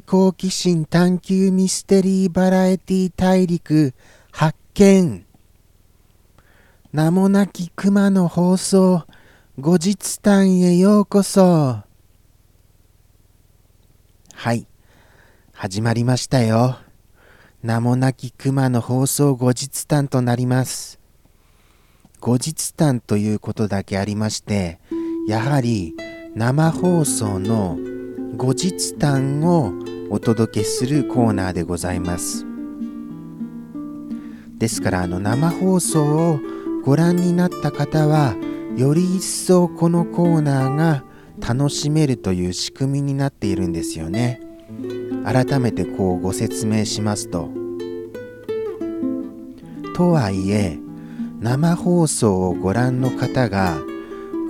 的好奇心探求ミステリーバラエティ大陸発見。名もなき熊の放送後日談へようこそ。はい。始まりましたよ。名もなき熊の放送後日談となります。後日談ということだけありましてやはり生放送の後日談をお届けするコーナーでございます。ですからあの生放送をご覧になった方はより一層このコーナーが楽しめるという仕組みになっているんですよね。改めてこうご説明しますと。とはいえ生放送をご覧の方が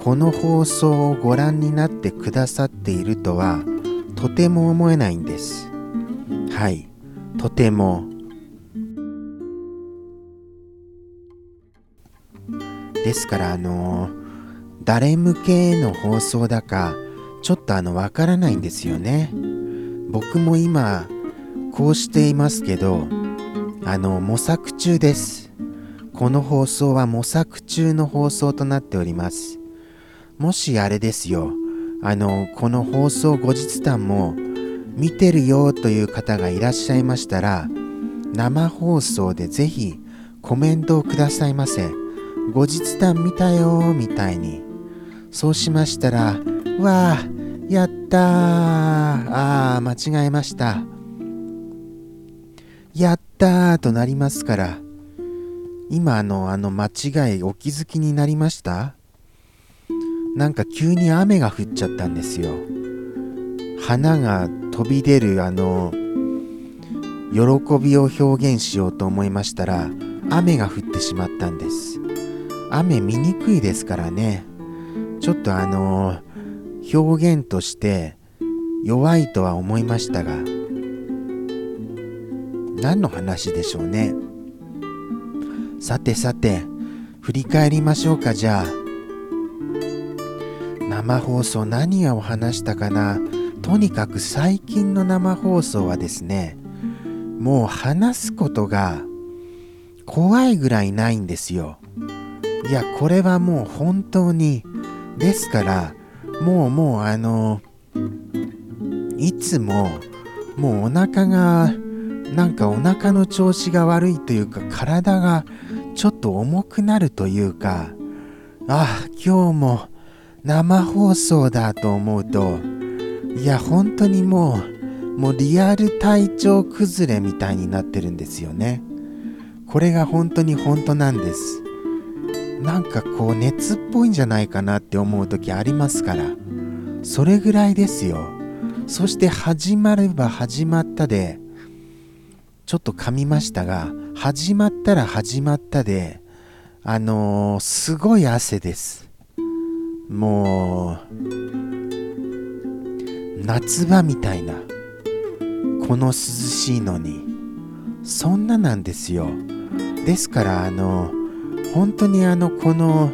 この放送をご覧になってくださっているとはとても思えないんです。はい。とても。ですからあの誰向けの放送だかちょっとあのわからないんですよね。僕も今こうしていますけどあの模索中です。この放送は模索中の放送となっております。もしあれですよ。あのこの放送後日談も見てるよという方がいらっしゃいましたら生放送でぜひコメントをくださいませ。後日談見たよみたいに。そうしましたらわあやったー。あー間違えました。やったーとなりますから今のあの間違いお気づきになりました？なんか急に雨が降っちゃったんですよ。花が飛び出るあの喜びを表現しようと思いましたら雨が降ってしまったんです。雨見にくいですからね。ちょっとあの表現として弱いとは思いましたが何の話でしょうね。さてさて振り返りましょうかじゃあ。生放送何を話したかな？とにかく最近の生放送はですねもう話すことが怖いぐらいないんですよ。いやこれはもう本当にですからもうもうあのいつももうお腹がなんかお腹の調子が悪いというか体がちょっと重くなるというかあ今日も生放送だと思うといや本当にもうもうリアル体調崩れみたいになってるんですよね。これが本当に本当なんです。なんかこう熱っぽいんじゃないかなって思う時ありますから。それぐらいですよ。そして始まれば始まったでちょっと噛みましたが始まったら始まったであのー、すごい汗です。もう夏場みたいなこの涼しいのにそんななんですよ。ですからあの本当にあのこの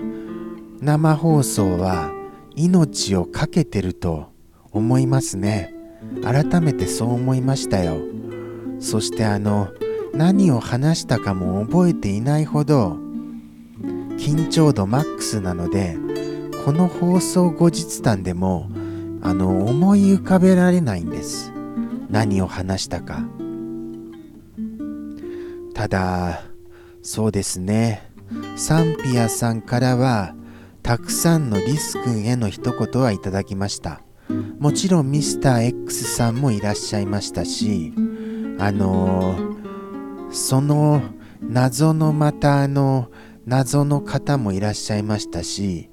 生放送は命を懸けてると思いますね。改めてそう思いましたよ。そしてあの何を話したかも覚えていないほど緊張度マックスなのでこの放送後日談でもあの思い浮かべられないんです。何を話したか。ただそうですね。サンピアさんからはたくさんのリス君への一言はいただきました。もちろんミスター X さんもいらっしゃいましたしあのー、その謎のまたあの謎の方もいらっしゃいましたし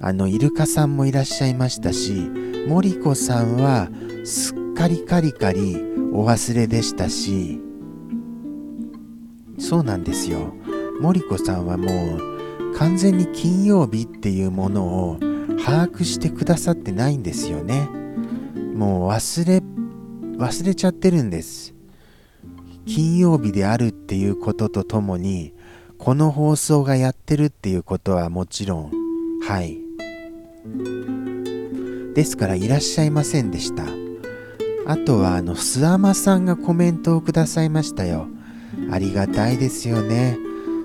あのイルカさんもいらっしゃいましたし森子さんはすっかりカリカリお忘れでしたし。そうなんですよ。森子さんはもう完全に金曜日っていうものを把握してくださってないんですよね。もう忘れ忘れちゃってるんです。金曜日であるっていうこととともにこの放送がやってるっていうことはもちろんはい。ですからいらっしゃいませんでした。あとはあの諏訪間さんがコメントをくださいましたよ。ありがたいですよね。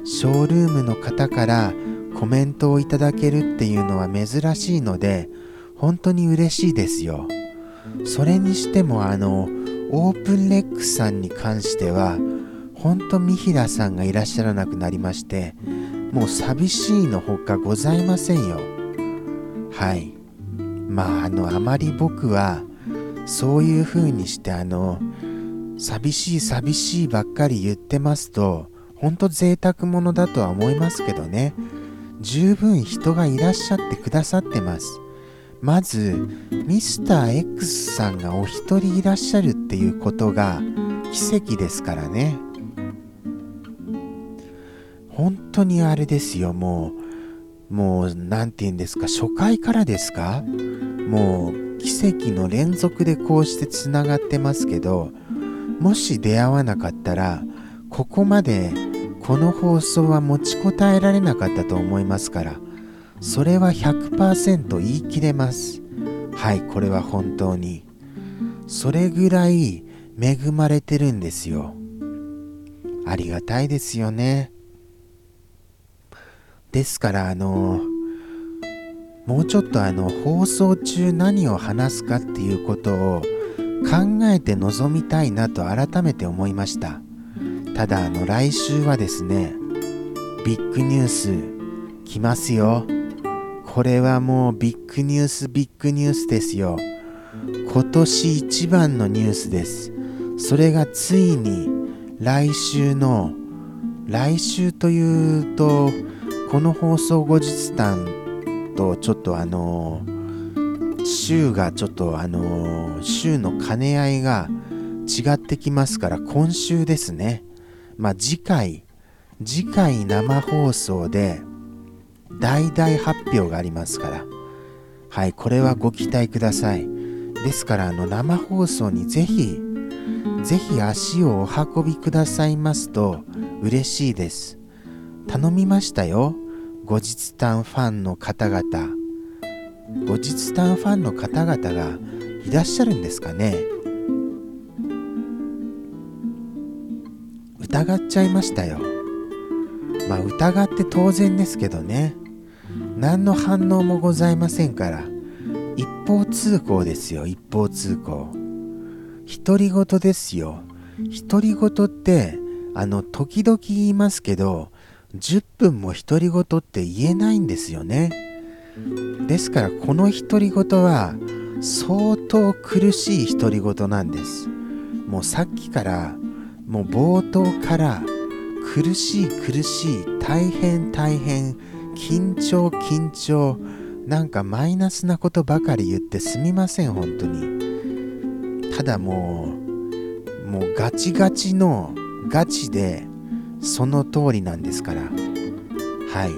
ショールームの方からコメントをいただけるっていうのは珍しいので本当に嬉しいですよ。それにしてもあのオープンレックさんに関しては本当三平さんがいらっしゃらなくなりましてもう寂しいのほかございませんよ。はい。まああのあまり僕はそういう風にしてあの寂しい寂しいばっかり言ってますと本当贅沢者だとは思いますけどね。十分人がいらっしゃってくださってます。まずミスター X さんがお一人いらっしゃるっていうことが奇跡ですからね。本当にあれですよもう。もう何て言うんですか？初回からですか？もう奇跡の連続でこうしてつながってますけどもし出会わなかったらここまでこの放送は持ちこたえられなかったと思いますからそれは100%言い切れます。はいこれは本当に。それぐらい恵まれてるんですよ。ありがたいですよね。ですからあのもうちょっとあの放送中何を話すかっていうことを考えて臨みたいなと改めて思いました。ただあの来週はですねビッグニュース来ますよ。これはもうビッグニュースビッグニュースですよ。今年一番のニュースです。それがついに来週の来週というとこの放送後日談とちょっとあの週がちょっとあの週の兼ね合いが違ってきますから今週ですね。まあ次回次回生放送で大々発表がありますから。はいこれはご期待ください。ですからあの生放送にぜひぜひ足をお運びくださいますと嬉しいです。頼みましたよ。後日談ファンの方々。後日談ファンの方々がいらっしゃるんですかね。疑っちゃいましたよ。まあ疑って当然ですけどね。何の反応もございませんから。一方通行ですよ一方通行。独り言ですよ。独り言ってあの時々言いますけど10分も独り言って言えないんですよね。ですからこの独り言は相当苦しい独り言なんです。もうさっきからもう冒頭から苦しい苦しい大変大変緊張緊張なんかマイナスなことばかり言ってすみません本当に。ただもうもうガチガチのガチでその通りなんですから。はい。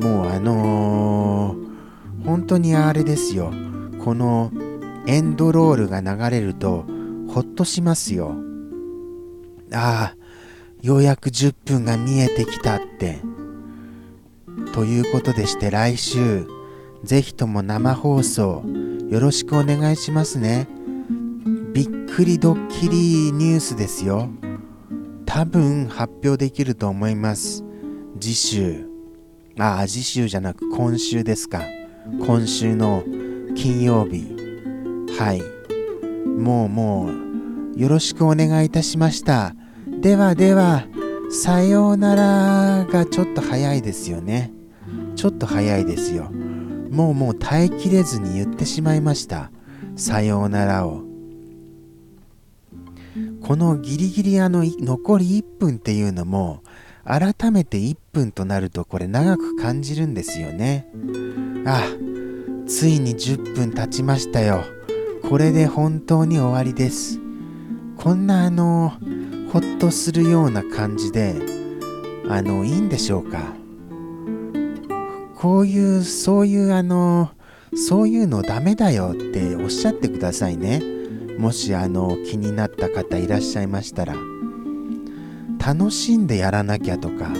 もうあのー、本当にあれですよ。このエンドロールが流れるとほっとしますよ。ああようやく10分が見えてきたって。ということでして来週ぜひとも生放送よろしくお願いしますね。びっくりドッキリニュースですよ。多分発表できると思います。次週。ああ次週じゃなく今週ですか。今週の金曜日。はい。もうもうよろしくお願いいたしました。ではではさようならがちょっと早いですよね。ちょっと早いですよ。もうもう耐えきれずに言ってしまいました。さようならを。このギリギリあの残り1分っていうのも改めて1分となるとこれ長く感じるんですよね。あついに10分経ちましたよ。これで本当に終わりです。こんなあのほっとするような感じであのいいんでしょうか。こういうそういうあのそういうのダメだよっておっしゃってくださいね。もしあの気になった方いらっしゃいましたら楽しんでやらなきゃとか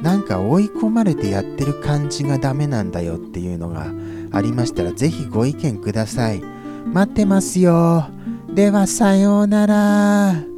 なんか追い込まれてやってる感じがダメなんだよっていうのがありましたら是非ご意見ください待ってますよではさようなら。